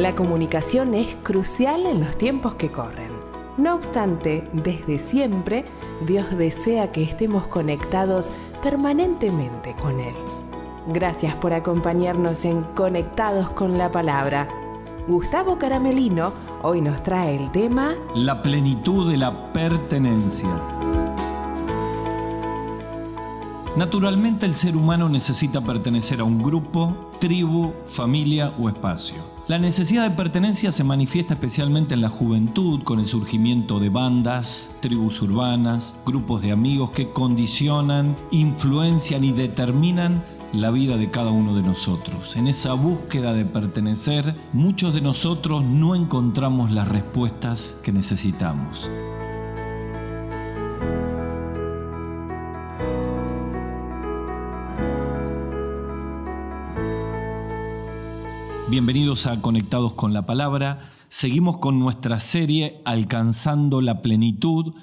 La comunicación es crucial en los tiempos que corren. No obstante, desde siempre, Dios desea que estemos conectados permanentemente con Él. Gracias por acompañarnos en Conectados con la Palabra. Gustavo Caramelino hoy nos trae el tema La plenitud de la pertenencia. Naturalmente el ser humano necesita pertenecer a un grupo, tribu, familia o espacio. La necesidad de pertenencia se manifiesta especialmente en la juventud con el surgimiento de bandas, tribus urbanas, grupos de amigos que condicionan, influencian y determinan la vida de cada uno de nosotros. En esa búsqueda de pertenecer, muchos de nosotros no encontramos las respuestas que necesitamos. Bienvenidos a Conectados con la Palabra. Seguimos con nuestra serie Alcanzando la Plenitud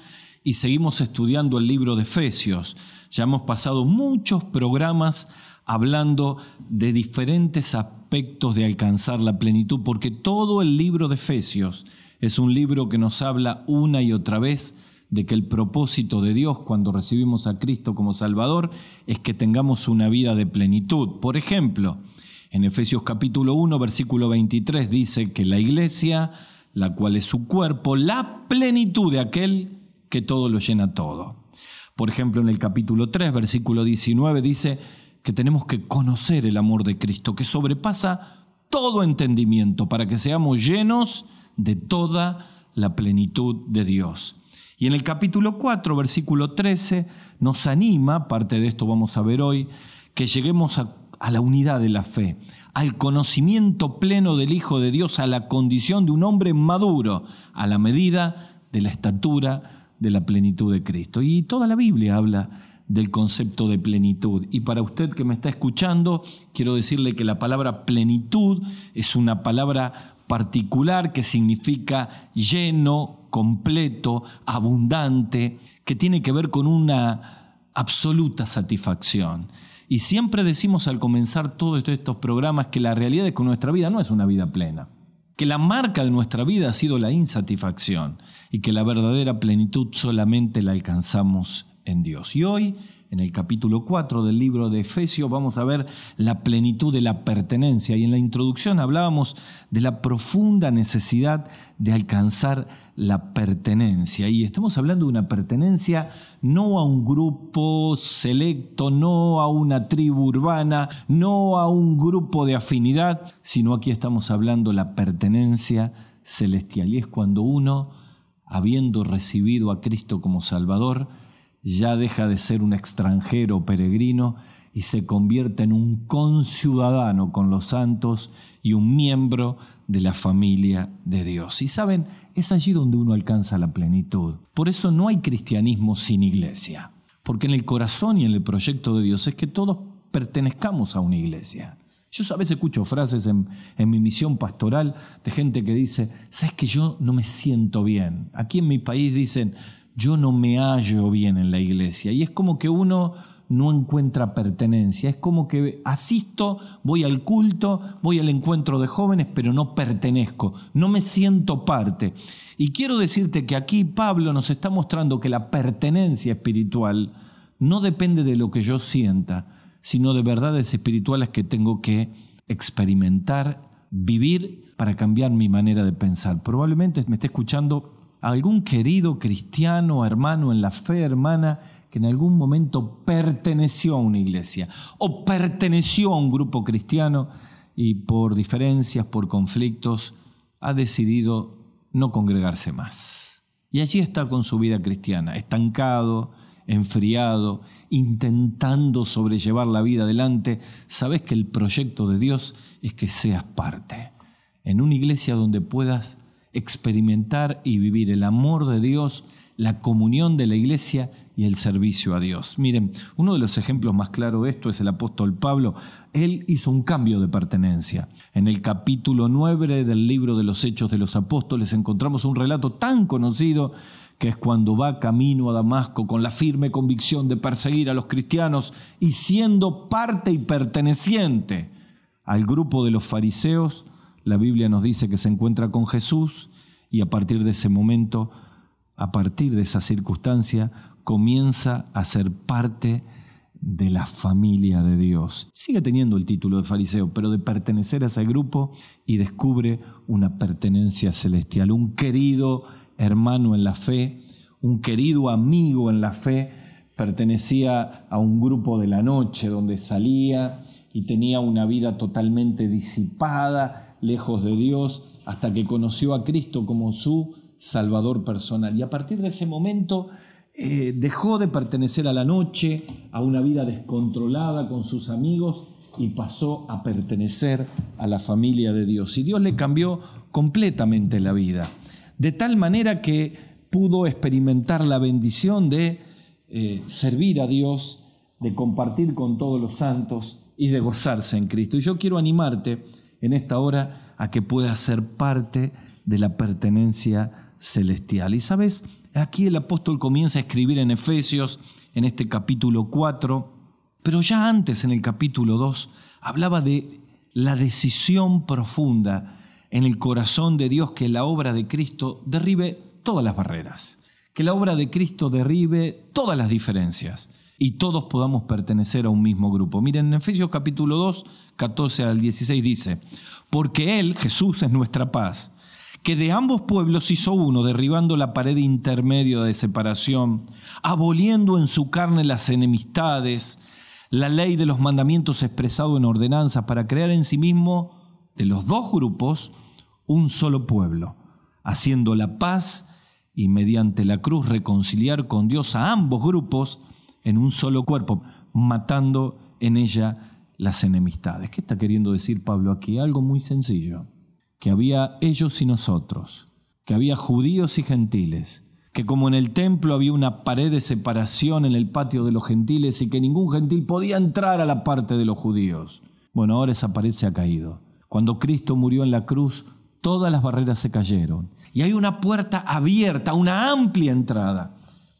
y seguimos estudiando el libro de Efesios. Ya hemos pasado muchos programas hablando de diferentes aspectos de alcanzar la plenitud, porque todo el libro de Efesios es un libro que nos habla una y otra vez de que el propósito de Dios cuando recibimos a Cristo como Salvador es que tengamos una vida de plenitud. Por ejemplo, en Efesios capítulo 1, versículo 23 dice que la iglesia, la cual es su cuerpo, la plenitud de aquel que todo lo llena todo. Por ejemplo, en el capítulo 3, versículo 19 dice que tenemos que conocer el amor de Cristo, que sobrepasa todo entendimiento, para que seamos llenos de toda la plenitud de Dios. Y en el capítulo 4, versículo 13, nos anima, parte de esto vamos a ver hoy, que lleguemos a a la unidad de la fe, al conocimiento pleno del Hijo de Dios, a la condición de un hombre maduro, a la medida de la estatura de la plenitud de Cristo. Y toda la Biblia habla del concepto de plenitud. Y para usted que me está escuchando, quiero decirle que la palabra plenitud es una palabra particular que significa lleno, completo, abundante, que tiene que ver con una absoluta satisfacción. Y siempre decimos al comenzar todos estos programas que la realidad es que nuestra vida no es una vida plena, que la marca de nuestra vida ha sido la insatisfacción y que la verdadera plenitud solamente la alcanzamos en Dios. Y hoy en el capítulo 4 del libro de Efesios vamos a ver la plenitud de la pertenencia y en la introducción hablábamos de la profunda necesidad de alcanzar la pertenencia. Y estamos hablando de una pertenencia no a un grupo selecto, no a una tribu urbana, no a un grupo de afinidad, sino aquí estamos hablando la pertenencia celestial. Y es cuando uno, habiendo recibido a Cristo como Salvador, ya deja de ser un extranjero peregrino y se convierte en un conciudadano con los santos y un miembro de la familia de Dios. Y saben, es allí donde uno alcanza la plenitud. Por eso no hay cristianismo sin iglesia, porque en el corazón y en el proyecto de Dios es que todos pertenezcamos a una iglesia. Yo a veces escucho frases en, en, mi misión pastoral de gente que dice, ¿sabes que yo no me siento bien? Aquí en mi país dicen, yo no me hallo bien en la iglesia. Y es como que uno no encuentra pertenencia. Es como que asisto, voy al culto, voy al encuentro de jóvenes, pero no pertenezco, no me siento parte. Y quiero decirte que aquí Pablo nos está mostrando que la pertenencia espiritual no depende de lo que yo sienta, sino de verdades espirituales que tengo que experimentar, vivir para cambiar mi manera de pensar. Probablemente me esté escuchando algún querido cristiano, hermano en la fe, hermana, que en algún momento perteneció a una iglesia o perteneció a un grupo cristiano y por diferencias, por conflictos, ha decidido no congregarse más. Y allí está con su vida cristiana, estancado, enfriado, intentando sobrellevar la vida adelante. Sabes que el proyecto de Dios es que seas parte en una iglesia donde puedas experimentar y vivir el amor de Dios, la comunión de la iglesia y el servicio a Dios. Miren, uno de los ejemplos más claros de esto es el apóstol Pablo. Él hizo un cambio de pertenencia. En el capítulo 9 del libro de los Hechos de los Apóstoles encontramos un relato tan conocido que es cuando va camino a Damasco con la firme convicción de perseguir a los cristianos y siendo parte y perteneciente al grupo de los fariseos, la Biblia nos dice que se encuentra con Jesús y a partir de ese momento, a partir de esa circunstancia, comienza a ser parte de la familia de Dios. Sigue teniendo el título de fariseo, pero de pertenecer a ese grupo y descubre una pertenencia celestial, un querido hermano en la fe, un querido amigo en la fe, pertenecía a un grupo de la noche donde salía y tenía una vida totalmente disipada, lejos de Dios, hasta que conoció a Cristo como su Salvador personal. Y a partir de ese momento eh, dejó de pertenecer a la noche, a una vida descontrolada con sus amigos y pasó a pertenecer a la familia de Dios. Y Dios le cambió completamente la vida, de tal manera que pudo experimentar la bendición de eh, servir a Dios, de compartir con todos los santos y de gozarse en Cristo. Y yo quiero animarte en esta hora a que puedas ser parte de la pertenencia celestial. Y sabes, Aquí el apóstol comienza a escribir en Efesios, en este capítulo 4, pero ya antes en el capítulo 2 hablaba de la decisión profunda en el corazón de Dios que la obra de Cristo derribe todas las barreras, que la obra de Cristo derribe todas las diferencias y todos podamos pertenecer a un mismo grupo. Miren, en Efesios capítulo 2, 14 al 16 dice, porque Él, Jesús, es nuestra paz que de ambos pueblos hizo uno, derribando la pared intermedia de separación, aboliendo en su carne las enemistades, la ley de los mandamientos expresado en ordenanzas, para crear en sí mismo de los dos grupos un solo pueblo, haciendo la paz y mediante la cruz reconciliar con Dios a ambos grupos en un solo cuerpo, matando en ella las enemistades. ¿Qué está queriendo decir Pablo aquí? Algo muy sencillo que había ellos y nosotros, que había judíos y gentiles, que como en el templo había una pared de separación en el patio de los gentiles y que ningún gentil podía entrar a la parte de los judíos. Bueno, ahora esa pared se ha caído. Cuando Cristo murió en la cruz, todas las barreras se cayeron y hay una puerta abierta, una amplia entrada,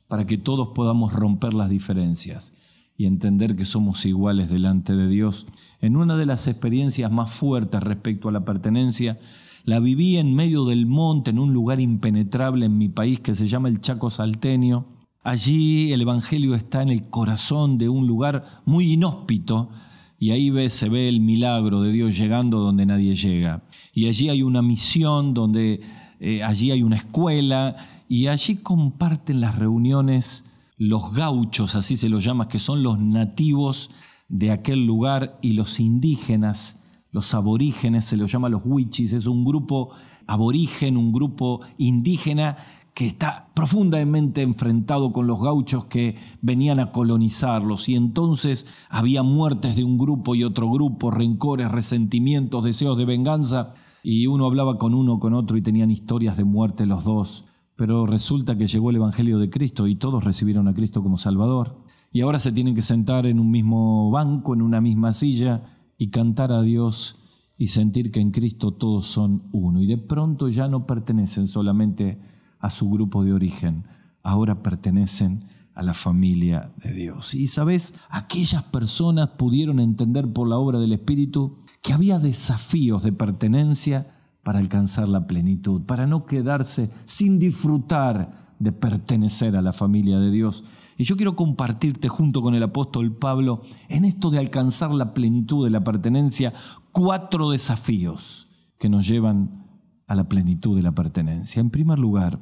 para que todos podamos romper las diferencias y entender que somos iguales delante de Dios. En una de las experiencias más fuertes respecto a la pertenencia, la viví en medio del monte, en un lugar impenetrable en mi país que se llama el Chaco Salteño. Allí el Evangelio está en el corazón de un lugar muy inhóspito y ahí se ve el milagro de Dios llegando donde nadie llega. Y allí hay una misión, donde eh, allí hay una escuela y allí comparten las reuniones los gauchos, así se los llama, que son los nativos de aquel lugar, y los indígenas, los aborígenes, se los llama los huichis, es un grupo aborigen, un grupo indígena que está profundamente enfrentado con los gauchos que venían a colonizarlos. Y entonces había muertes de un grupo y otro grupo, rencores, resentimientos, deseos de venganza. Y uno hablaba con uno, con otro y tenían historias de muerte los dos. Pero resulta que llegó el Evangelio de Cristo y todos recibieron a Cristo como Salvador. Y ahora se tienen que sentar en un mismo banco, en una misma silla y cantar a Dios y sentir que en Cristo todos son uno. Y de pronto ya no pertenecen solamente a su grupo de origen, ahora pertenecen a la familia de Dios. Y sabes, aquellas personas pudieron entender por la obra del Espíritu que había desafíos de pertenencia para alcanzar la plenitud, para no quedarse sin disfrutar de pertenecer a la familia de Dios. Y yo quiero compartirte junto con el apóstol Pablo en esto de alcanzar la plenitud de la pertenencia, cuatro desafíos que nos llevan a la plenitud de la pertenencia. En primer lugar,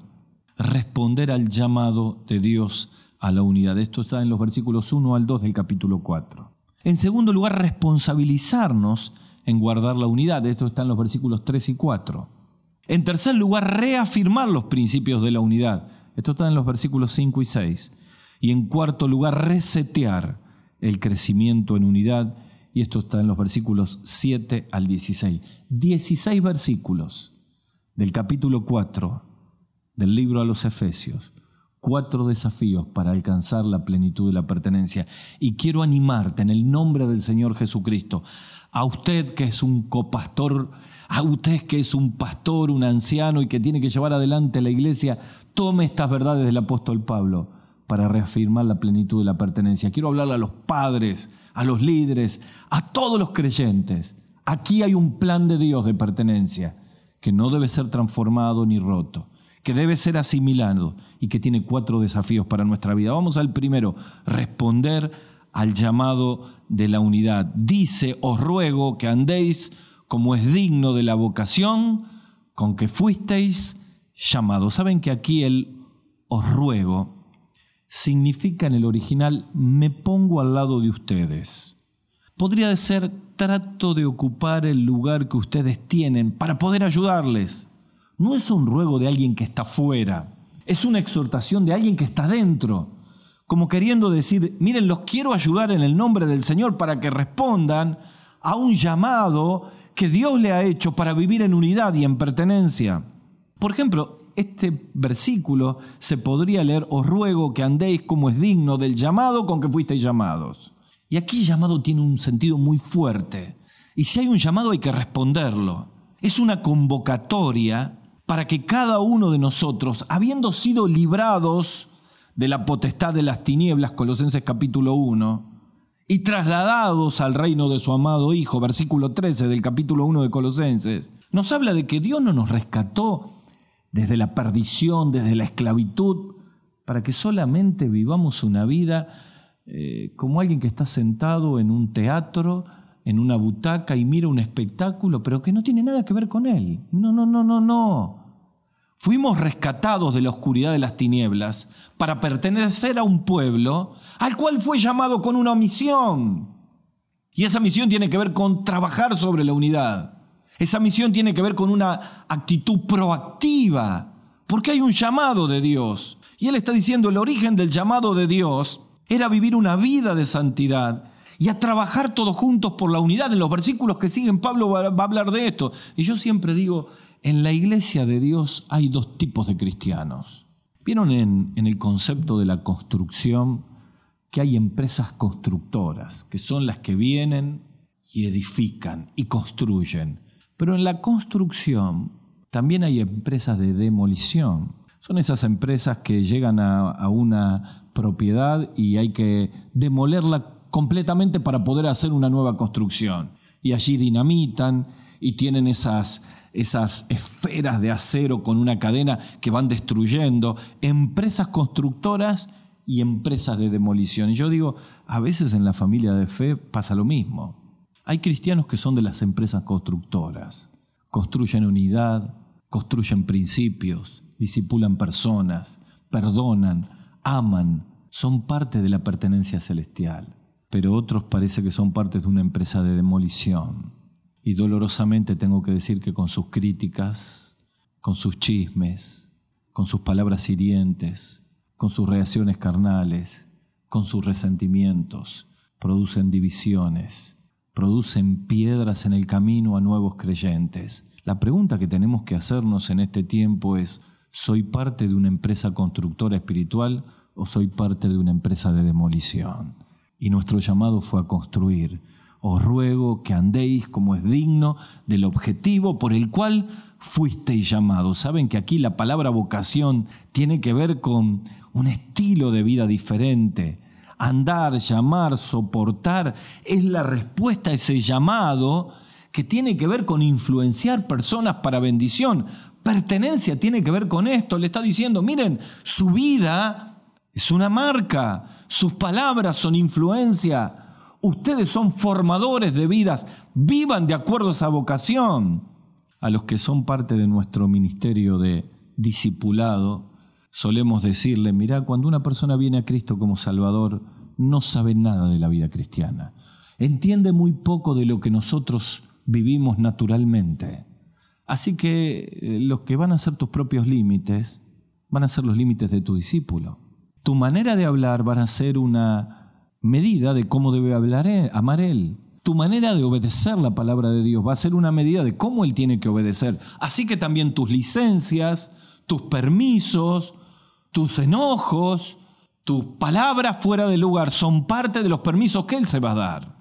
responder al llamado de Dios a la unidad. Esto está en los versículos 1 al 2 del capítulo 4. En segundo lugar, responsabilizarnos en guardar la unidad. Esto está en los versículos 3 y 4. En tercer lugar, reafirmar los principios de la unidad. Esto está en los versículos 5 y 6. Y en cuarto lugar, resetear el crecimiento en unidad. Y esto está en los versículos 7 al 16. 16 versículos del capítulo 4 del libro a los Efesios. Cuatro desafíos para alcanzar la plenitud de la pertenencia. Y quiero animarte en el nombre del Señor Jesucristo a usted que es un copastor, a usted que es un pastor, un anciano y que tiene que llevar adelante la iglesia, tome estas verdades del apóstol Pablo para reafirmar la plenitud de la pertenencia. Quiero hablarle a los padres, a los líderes, a todos los creyentes. Aquí hay un plan de Dios de pertenencia que no debe ser transformado ni roto, que debe ser asimilado y que tiene cuatro desafíos para nuestra vida. Vamos al primero, responder al llamado de la unidad. Dice, os ruego que andéis como es digno de la vocación con que fuisteis llamados. Saben que aquí el os ruego significa en el original me pongo al lado de ustedes podría ser trato de ocupar el lugar que ustedes tienen para poder ayudarles. No es un ruego de alguien que está fuera, es una exhortación de alguien que está dentro, como queriendo decir, miren, los quiero ayudar en el nombre del Señor para que respondan a un llamado que Dios le ha hecho para vivir en unidad y en pertenencia. Por ejemplo, este versículo se podría leer, os ruego que andéis como es digno del llamado con que fuisteis llamados. Y aquí llamado tiene un sentido muy fuerte. Y si hay un llamado hay que responderlo. Es una convocatoria para que cada uno de nosotros, habiendo sido librados de la potestad de las tinieblas, Colosenses capítulo 1, y trasladados al reino de su amado Hijo, versículo 13 del capítulo 1 de Colosenses, nos habla de que Dios no nos rescató desde la perdición, desde la esclavitud, para que solamente vivamos una vida eh, como alguien que está sentado en un teatro, en una butaca y mira un espectáculo, pero que no tiene nada que ver con él. No, no, no, no, no. Fuimos rescatados de la oscuridad de las tinieblas para pertenecer a un pueblo al cual fue llamado con una misión. Y esa misión tiene que ver con trabajar sobre la unidad. Esa misión tiene que ver con una actitud proactiva, porque hay un llamado de Dios. Y Él está diciendo, el origen del llamado de Dios era vivir una vida de santidad y a trabajar todos juntos por la unidad. En los versículos que siguen Pablo va, a hablar de esto. Y yo siempre digo, en la iglesia de Dios hay dos tipos de cristianos. Vieron en, el concepto de la construcción que hay empresas constructoras, que son las que vienen y edifican y construyen. Pero en la construcción también hay empresas de demolición. Son esas empresas que llegan a, una propiedad y hay que demolerla completamente para poder hacer una nueva construcción. Y allí dinamitan y tienen esas, esas esferas de acero con una cadena que van destruyendo. Empresas constructoras y empresas de demolición. Y yo digo, a veces en la familia de fe pasa lo mismo. Hay cristianos que son de las empresas constructoras. Construyen unidad, construyen principios, disipulan personas, perdonan, aman, son parte de la pertenencia celestial. Pero otros parece que son parte de una empresa de demolición. Y dolorosamente tengo que decir que con sus críticas, con sus chismes, con sus palabras hirientes, con sus reacciones carnales, con sus resentimientos, producen divisiones, producen piedras en el camino a nuevos creyentes. La pregunta que tenemos que hacernos en este tiempo es, ¿Soy parte de una empresa constructora espiritual o soy parte de una empresa de demolición? Y nuestro llamado fue a construir. Os ruego que andéis como es digno del objetivo por el cual fuisteis llamados. Saben que aquí la palabra vocación tiene que ver con un estilo de vida diferente. Andar, llamar, soportar es la respuesta a ese llamado que tiene que ver con influenciar personas para bendición pertenencia tiene que ver con esto. Le está diciendo, miren, su vida es una marca, sus palabras son influencia, ustedes son formadores de vidas, vivan de acuerdo a esa vocación. A los que son parte de nuestro ministerio de discipulado, solemos decirle, mira, cuando una persona viene a Cristo como Salvador, no sabe nada de la vida cristiana. Entiende muy poco de lo que nosotros vivimos naturalmente. Así que eh, los que van a ser tus propios límites van a ser los límites de tu discípulo. Tu manera de hablar va a ser una medida de cómo debe hablar él, amar él. Tu manera de obedecer la palabra de Dios va a ser una medida de cómo él tiene que obedecer. Así que también tus licencias, tus permisos, tus enojos, tus palabras fuera de lugar son parte de los permisos que él se va a dar.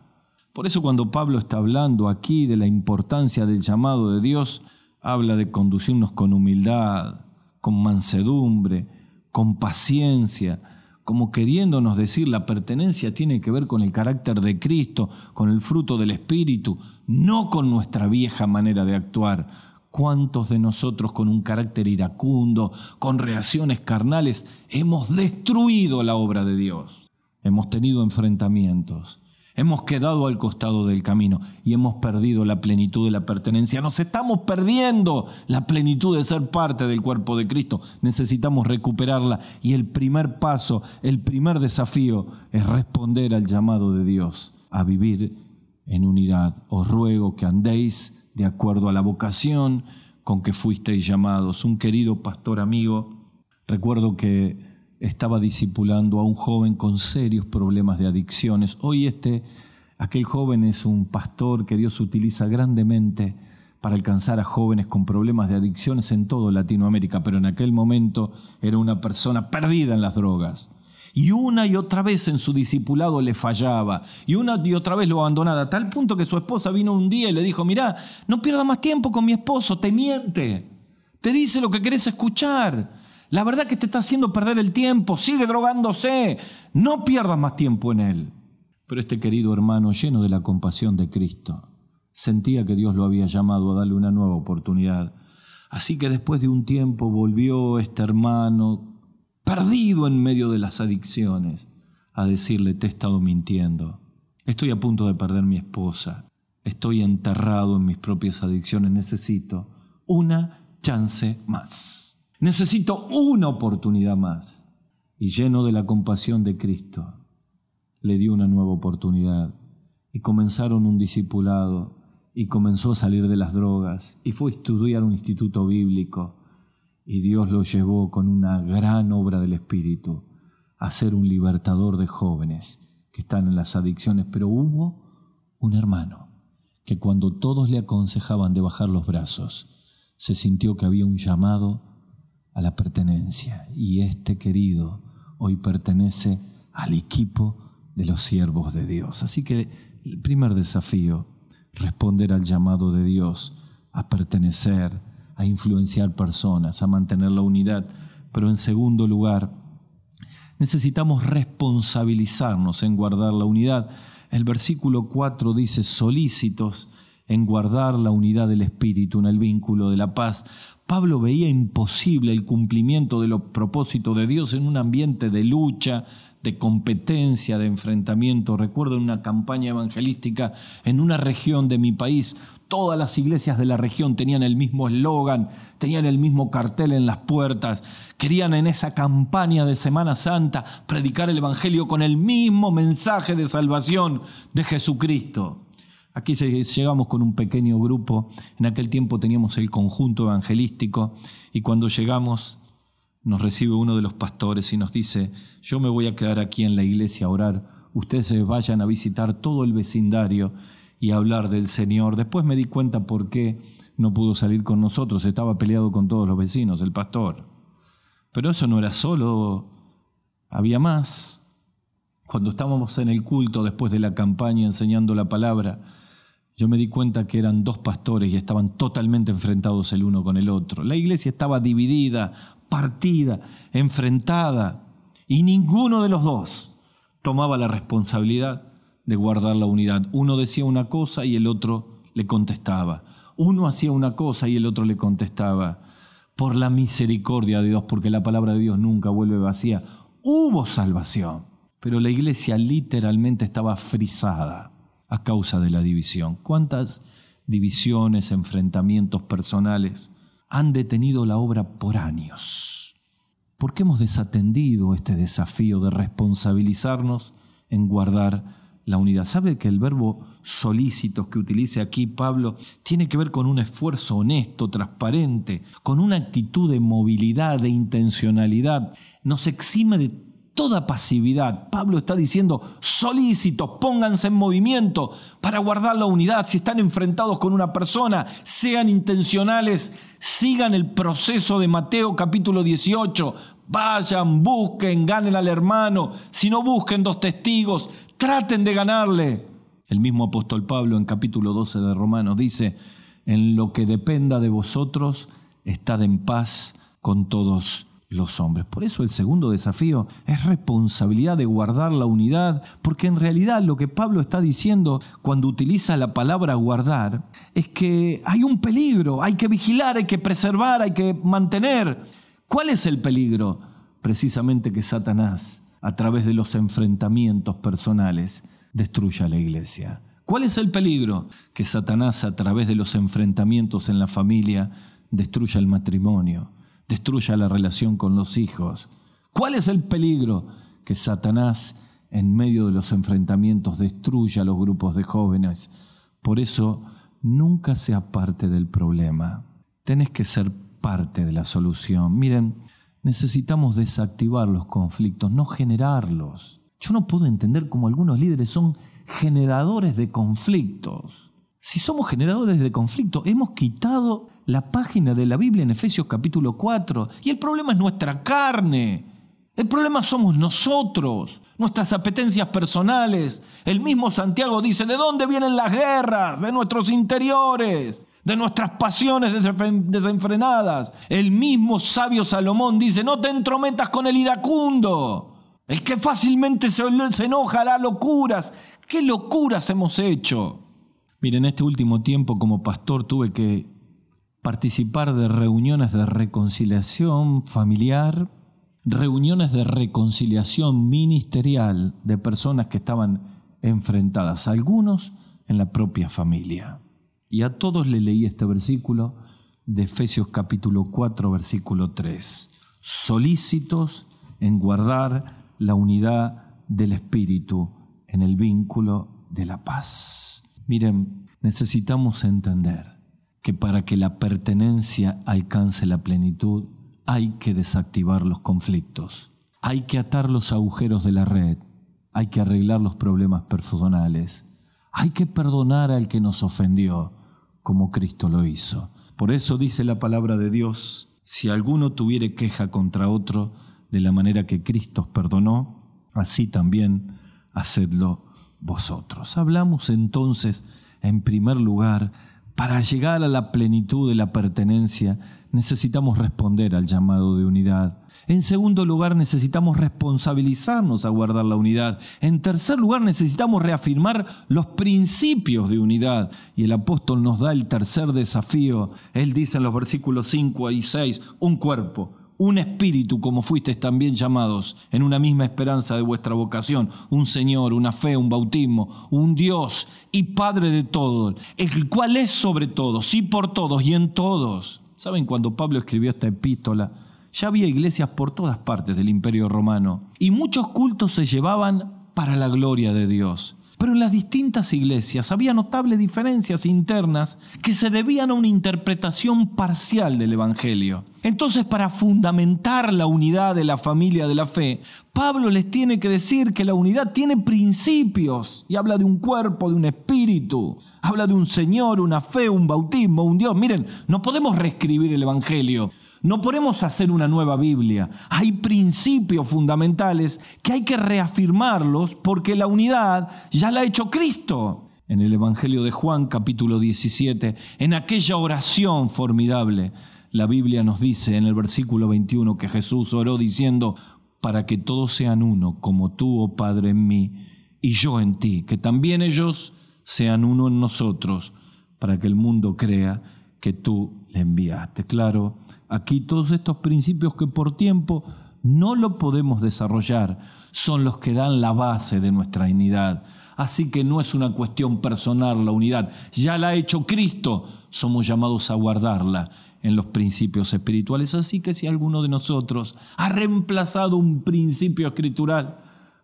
Por eso cuando Pablo está hablando aquí de la importancia del llamado de Dios, habla de conducirnos con humildad, con mansedumbre, con paciencia, como queriéndonos decir la pertenencia tiene que ver con el carácter de Cristo, con el fruto del Espíritu, no con nuestra vieja manera de actuar. ¿Cuántos de nosotros con un carácter iracundo, con reacciones carnales, hemos destruido la obra de Dios? Hemos tenido enfrentamientos, Hemos quedado al costado del camino y hemos perdido la plenitud de la pertenencia. Nos estamos perdiendo la plenitud de ser parte del cuerpo de Cristo. Necesitamos recuperarla y el primer paso, el primer desafío es responder al llamado de Dios a vivir en unidad. Os ruego que andéis de acuerdo a la vocación con que fuisteis llamados. Un querido pastor amigo, recuerdo que estaba discipulando a un joven con serios problemas de adicciones. Hoy este, aquel joven es un pastor que Dios utiliza grandemente para alcanzar a jóvenes con problemas de adicciones en toda Latinoamérica, pero en aquel momento era una persona perdida en las drogas. Y una y otra vez en su discipulado le fallaba, y una y otra vez lo abandonaba, a tal punto que su esposa vino un día y le dijo, mirá, no pierda más tiempo con mi esposo, te miente, te dice lo que querés escuchar, la verdad que te está haciendo perder el tiempo, sigue drogándose, no pierdas más tiempo en él. Pero este querido hermano, lleno de la compasión de Cristo, sentía que Dios lo había llamado a darle una nueva oportunidad. Así que después de un tiempo volvió este hermano, perdido en medio de las adicciones, a decirle, te he estado mintiendo. Estoy a punto de perder mi esposa. Estoy enterrado en mis propias adicciones. Necesito una chance más. Necesito una oportunidad más. Y lleno de la compasión de Cristo, le dio una nueva oportunidad. Y comenzaron un discipulado y comenzó a salir de las drogas y fue a estudiar un instituto bíblico. Y Dios lo llevó con una gran obra del Espíritu a ser un libertador de jóvenes que están en las adicciones. Pero hubo un hermano que cuando todos le aconsejaban de bajar los brazos, se sintió que había un llamado a la pertenencia. Y este querido hoy pertenece al equipo de los siervos de Dios. Así que el primer desafío, responder al llamado de Dios, a pertenecer, a influenciar personas, a mantener la unidad. Pero en segundo lugar, necesitamos responsabilizarnos en guardar la unidad. El versículo 4 dice, solícitos en guardar la unidad del Espíritu, en el vínculo de la paz. Pablo veía imposible el cumplimiento de los propósitos de Dios en un ambiente de lucha, de competencia, de enfrentamiento. Recuerdo una campaña evangelística en una región de mi país, todas las iglesias de la región tenían el mismo eslogan, tenían el mismo cartel en las puertas, querían en esa campaña de Semana Santa predicar el Evangelio con el mismo mensaje de salvación de Jesucristo. Aquí llegamos con un pequeño grupo, en aquel tiempo teníamos el conjunto evangelístico y cuando llegamos nos recibe uno de los pastores y nos dice, yo me voy a quedar aquí en la iglesia a orar, ustedes vayan a visitar todo el vecindario y a hablar del Señor. Después me di cuenta por qué no pudo salir con nosotros, estaba peleado con todos los vecinos, el pastor. Pero eso no era solo, había más. Cuando estábamos en el culto después de la campaña enseñando la palabra, yo me di cuenta que eran dos pastores y estaban totalmente enfrentados el uno con el otro. La iglesia estaba dividida, partida, enfrentada, y ninguno de los dos tomaba la responsabilidad de guardar la unidad. Uno decía una cosa y el otro le contestaba. Uno hacía una cosa y el otro le contestaba. Por la misericordia de Dios, porque la palabra de Dios nunca vuelve vacía, hubo salvación. Pero la iglesia literalmente estaba frisada a causa de la división. ¿Cuántas divisiones, enfrentamientos personales han detenido la obra por años? ¿Por qué hemos desatendido este desafío de responsabilizarnos en guardar la unidad? ¿Sabe que el verbo solícitos que utilice aquí Pablo tiene que ver con un esfuerzo honesto, transparente, con una actitud de movilidad, de intencionalidad? Nos exime de toda pasividad. Pablo está diciendo, solícitos, pónganse en movimiento para guardar la unidad. Si están enfrentados con una persona, sean intencionales, sigan el proceso de Mateo capítulo 18. Vayan, busquen, ganen al hermano. Si no busquen dos testigos, traten de ganarle. El mismo apóstol Pablo en capítulo 12 de Romanos dice, en lo que dependa de vosotros, estad en paz con todos los hombres. Por eso el segundo desafío es responsabilidad de guardar la unidad, porque en realidad lo que Pablo está diciendo cuando utiliza la palabra guardar es que hay un peligro, hay que vigilar, hay que preservar, hay que mantener. ¿Cuál es el peligro? Precisamente que Satanás, a través de los enfrentamientos personales, destruya la iglesia. ¿Cuál es el peligro? Que Satanás, a través de los enfrentamientos en la familia, destruya el matrimonio, destruya la relación con los hijos. ¿Cuál es el peligro? Que Satanás en medio de los enfrentamientos destruya los grupos de jóvenes. Por eso, nunca sea parte del problema. Tenés que ser parte de la solución. Miren, necesitamos desactivar los conflictos, no generarlos. Yo no puedo entender cómo algunos líderes son generadores de conflictos. Si somos generadores de conflictos, hemos quitado la página de la Biblia en Efesios capítulo 4. Y el problema es nuestra carne. El problema somos nosotros, nuestras apetencias personales. El mismo Santiago dice, ¿de dónde vienen las guerras? De nuestros interiores, de nuestras pasiones desenfrenadas. El mismo sabio Salomón dice, no te entrometas con el iracundo. El que fácilmente se, enoja hará locuras. ¿Qué locuras hemos hecho? Miren, en este último tiempo como pastor tuve que participar de reuniones de reconciliación familiar, reuniones de reconciliación ministerial de personas que estaban enfrentadas, algunos en la propia familia. Y a todos le leí este versículo de Efesios capítulo 4, versículo 3. Solícitos en guardar la unidad del Espíritu en el vínculo de la paz. Miren, necesitamos entender que para que la pertenencia alcance la plenitud hay que desactivar los conflictos, hay que atar los agujeros de la red, hay que arreglar los problemas personales, hay que perdonar al que nos ofendió, como Cristo lo hizo. Por eso dice la palabra de Dios, si alguno tuviere queja contra otro, de la manera que Cristo perdonó, así también hacedlo vosotros. Hablamos entonces, en primer lugar, para llegar a la plenitud de la pertenencia, necesitamos responder al llamado de unidad. En segundo lugar, necesitamos responsabilizarnos a guardar la unidad. En tercer lugar, necesitamos reafirmar los principios de unidad. Y el apóstol nos da el tercer desafío. Él dice en los versículos 5 y 6, un cuerpo un espíritu como fuisteis también llamados, en una misma esperanza de vuestra vocación, un Señor, una fe, un bautismo, un Dios y Padre de todos, el cual es sobre todos, y por todos y en todos. ¿Saben cuando Pablo escribió esta epístola? Ya había iglesias por todas partes del imperio romano y muchos cultos se llevaban para la gloria de Dios. Pero en las distintas iglesias había notables diferencias internas que se debían a una interpretación parcial del Evangelio. Entonces, para fundamentar la unidad de la familia de la fe, Pablo les tiene que decir que la unidad tiene principios y habla de un cuerpo, de un espíritu, habla de un Señor, una fe, un bautismo, un Dios. Miren, no podemos reescribir el Evangelio. No podemos hacer una nueva Biblia. Hay principios fundamentales que hay que reafirmarlos porque la unidad ya la ha hecho Cristo. En el Evangelio de Juan capítulo 17, en aquella oración formidable, la Biblia nos dice en el versículo 21 que Jesús oró diciendo, para que todos sean uno, como tú, oh Padre, en mí y yo en ti, que también ellos sean uno en nosotros, para que el mundo crea que tú le enviaste. Claro, Aquí todos estos principios que por tiempo no lo podemos desarrollar son los que dan la base de nuestra unidad. Así que no es una cuestión personal la unidad, ya la ha hecho Cristo, somos llamados a guardarla en los principios espirituales. Así que si alguno de nosotros ha reemplazado un principio escritural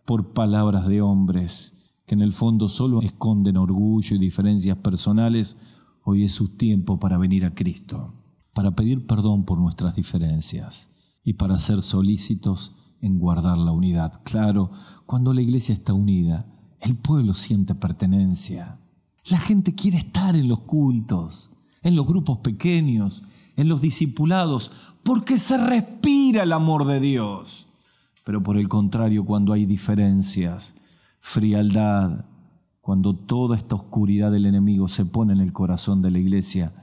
por palabras de hombres que en el fondo solo esconden orgullo y diferencias personales, hoy es su tiempo para venir a Cristo para pedir perdón por nuestras diferencias y para ser solícitos en guardar la unidad. Claro, cuando la iglesia está unida, el pueblo siente pertenencia. La gente quiere estar en los cultos, en los grupos pequeños, en los discipulados, porque se respira el amor de Dios. Pero por el contrario, cuando hay diferencias, frialdad, cuando toda esta oscuridad del enemigo se pone en el corazón de la iglesia,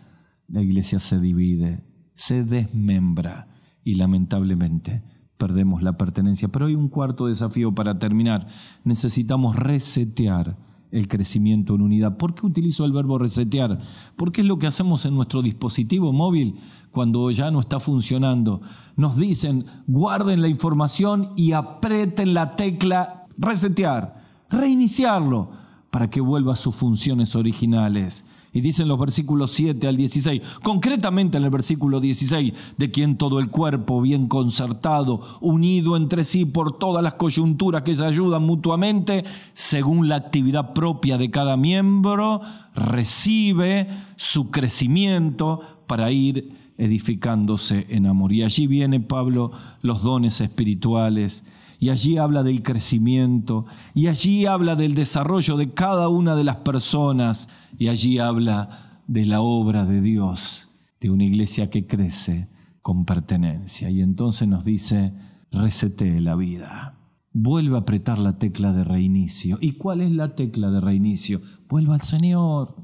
la iglesia se divide, se desmembra y lamentablemente perdemos la pertenencia. Pero hay un cuarto desafío para terminar. Necesitamos resetear el crecimiento en unidad. ¿Por qué utilizo el verbo resetear? Porque es lo que hacemos en nuestro dispositivo móvil cuando ya no está funcionando. Nos dicen, guarden la información y aprieten la tecla resetear, reiniciarlo para que vuelva a sus funciones originales. Y dicen los versículos 7 al 16, concretamente en el versículo 16, de quien todo el cuerpo bien concertado, unido entre sí por todas las coyunturas que se ayudan mutuamente, según la actividad propia de cada miembro, recibe su crecimiento para ir edificándose en amor. Y allí viene Pablo los dones espirituales y allí habla del crecimiento, y allí habla del desarrollo de cada una de las personas, y allí habla de la obra de Dios, de una iglesia que crece con pertenencia. Y entonces nos dice, resetee la vida. Vuelve a apretar la tecla de reinicio. ¿Y cuál es la tecla de reinicio? Vuelva al Señor.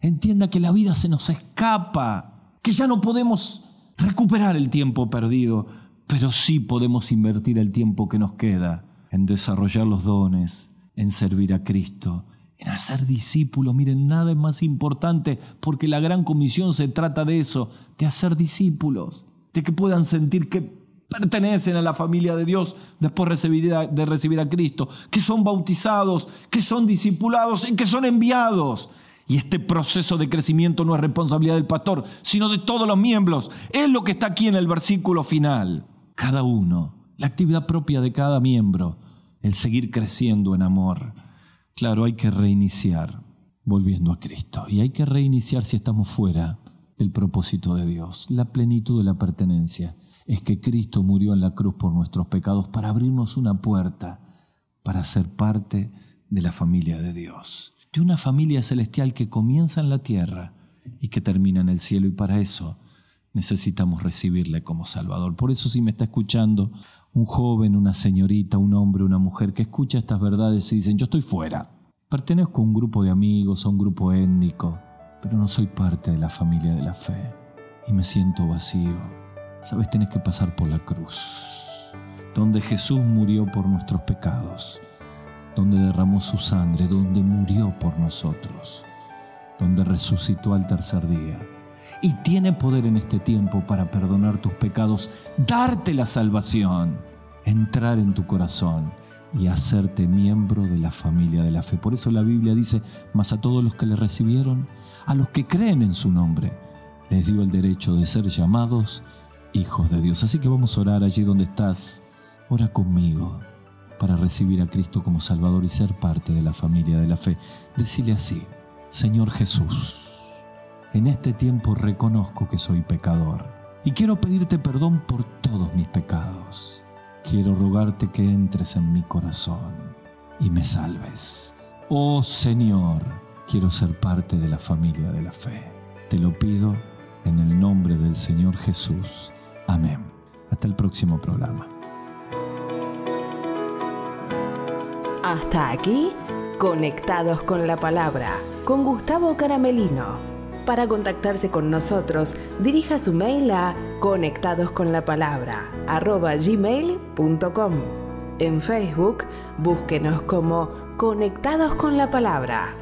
Entienda que la vida se nos escapa, que ya no podemos recuperar el tiempo perdido pero sí podemos invertir el tiempo que nos queda en desarrollar los dones, en servir a Cristo, en hacer discípulos. Miren, nada es más importante porque la gran comisión se trata de eso, de hacer discípulos, de que puedan sentir que pertenecen a la familia de Dios después de recibir a Cristo, que son bautizados, que son discipulados y que son enviados. Y este proceso de crecimiento no es responsabilidad del pastor, sino de todos los miembros. Es lo que está aquí en el versículo final cada uno, la actividad propia de cada miembro, el seguir creciendo en amor. Claro, hay que reiniciar volviendo a Cristo y hay que reiniciar si estamos fuera del propósito de Dios. La plenitud de la pertenencia es que Cristo murió en la cruz por nuestros pecados para abrirnos una puerta para ser parte de la familia de Dios, de una familia celestial que comienza en la tierra y que termina en el cielo y para eso necesitamos recibirle como Salvador. Por eso si me está escuchando un joven, una señorita, un hombre, una mujer que escucha estas verdades y dicen, yo estoy fuera, pertenezco a un grupo de amigos, a un grupo étnico, pero no soy parte de la familia de la fe y me siento vacío. Sabes, tenés que pasar por la cruz, donde Jesús murió por nuestros pecados, donde derramó su sangre, donde murió por nosotros, donde resucitó al tercer día y tiene poder en este tiempo para perdonar tus pecados, darte la salvación, entrar en tu corazón y hacerte miembro de la familia de la fe. Por eso la Biblia dice, más a todos los que le recibieron, a los que creen en su nombre, les dio el derecho de ser llamados hijos de Dios. Así que vamos a orar allí donde estás. Ora conmigo para recibir a Cristo como Salvador y ser parte de la familia de la fe. Decile así, Señor Jesús en este tiempo reconozco que soy pecador y quiero pedirte perdón por todos mis pecados. Quiero rogarte que entres en mi corazón y me salves. Oh Señor, quiero ser parte de la familia de la fe. Te lo pido en el nombre del Señor Jesús. Amén. Hasta el próximo programa. Hasta aquí, conectados con la palabra, con Gustavo Caramelino. Para contactarse con nosotros, dirija su mail a conectadosconlapalabra@gmail.com. En Facebook, búsquenos como Conectados con la Palabra.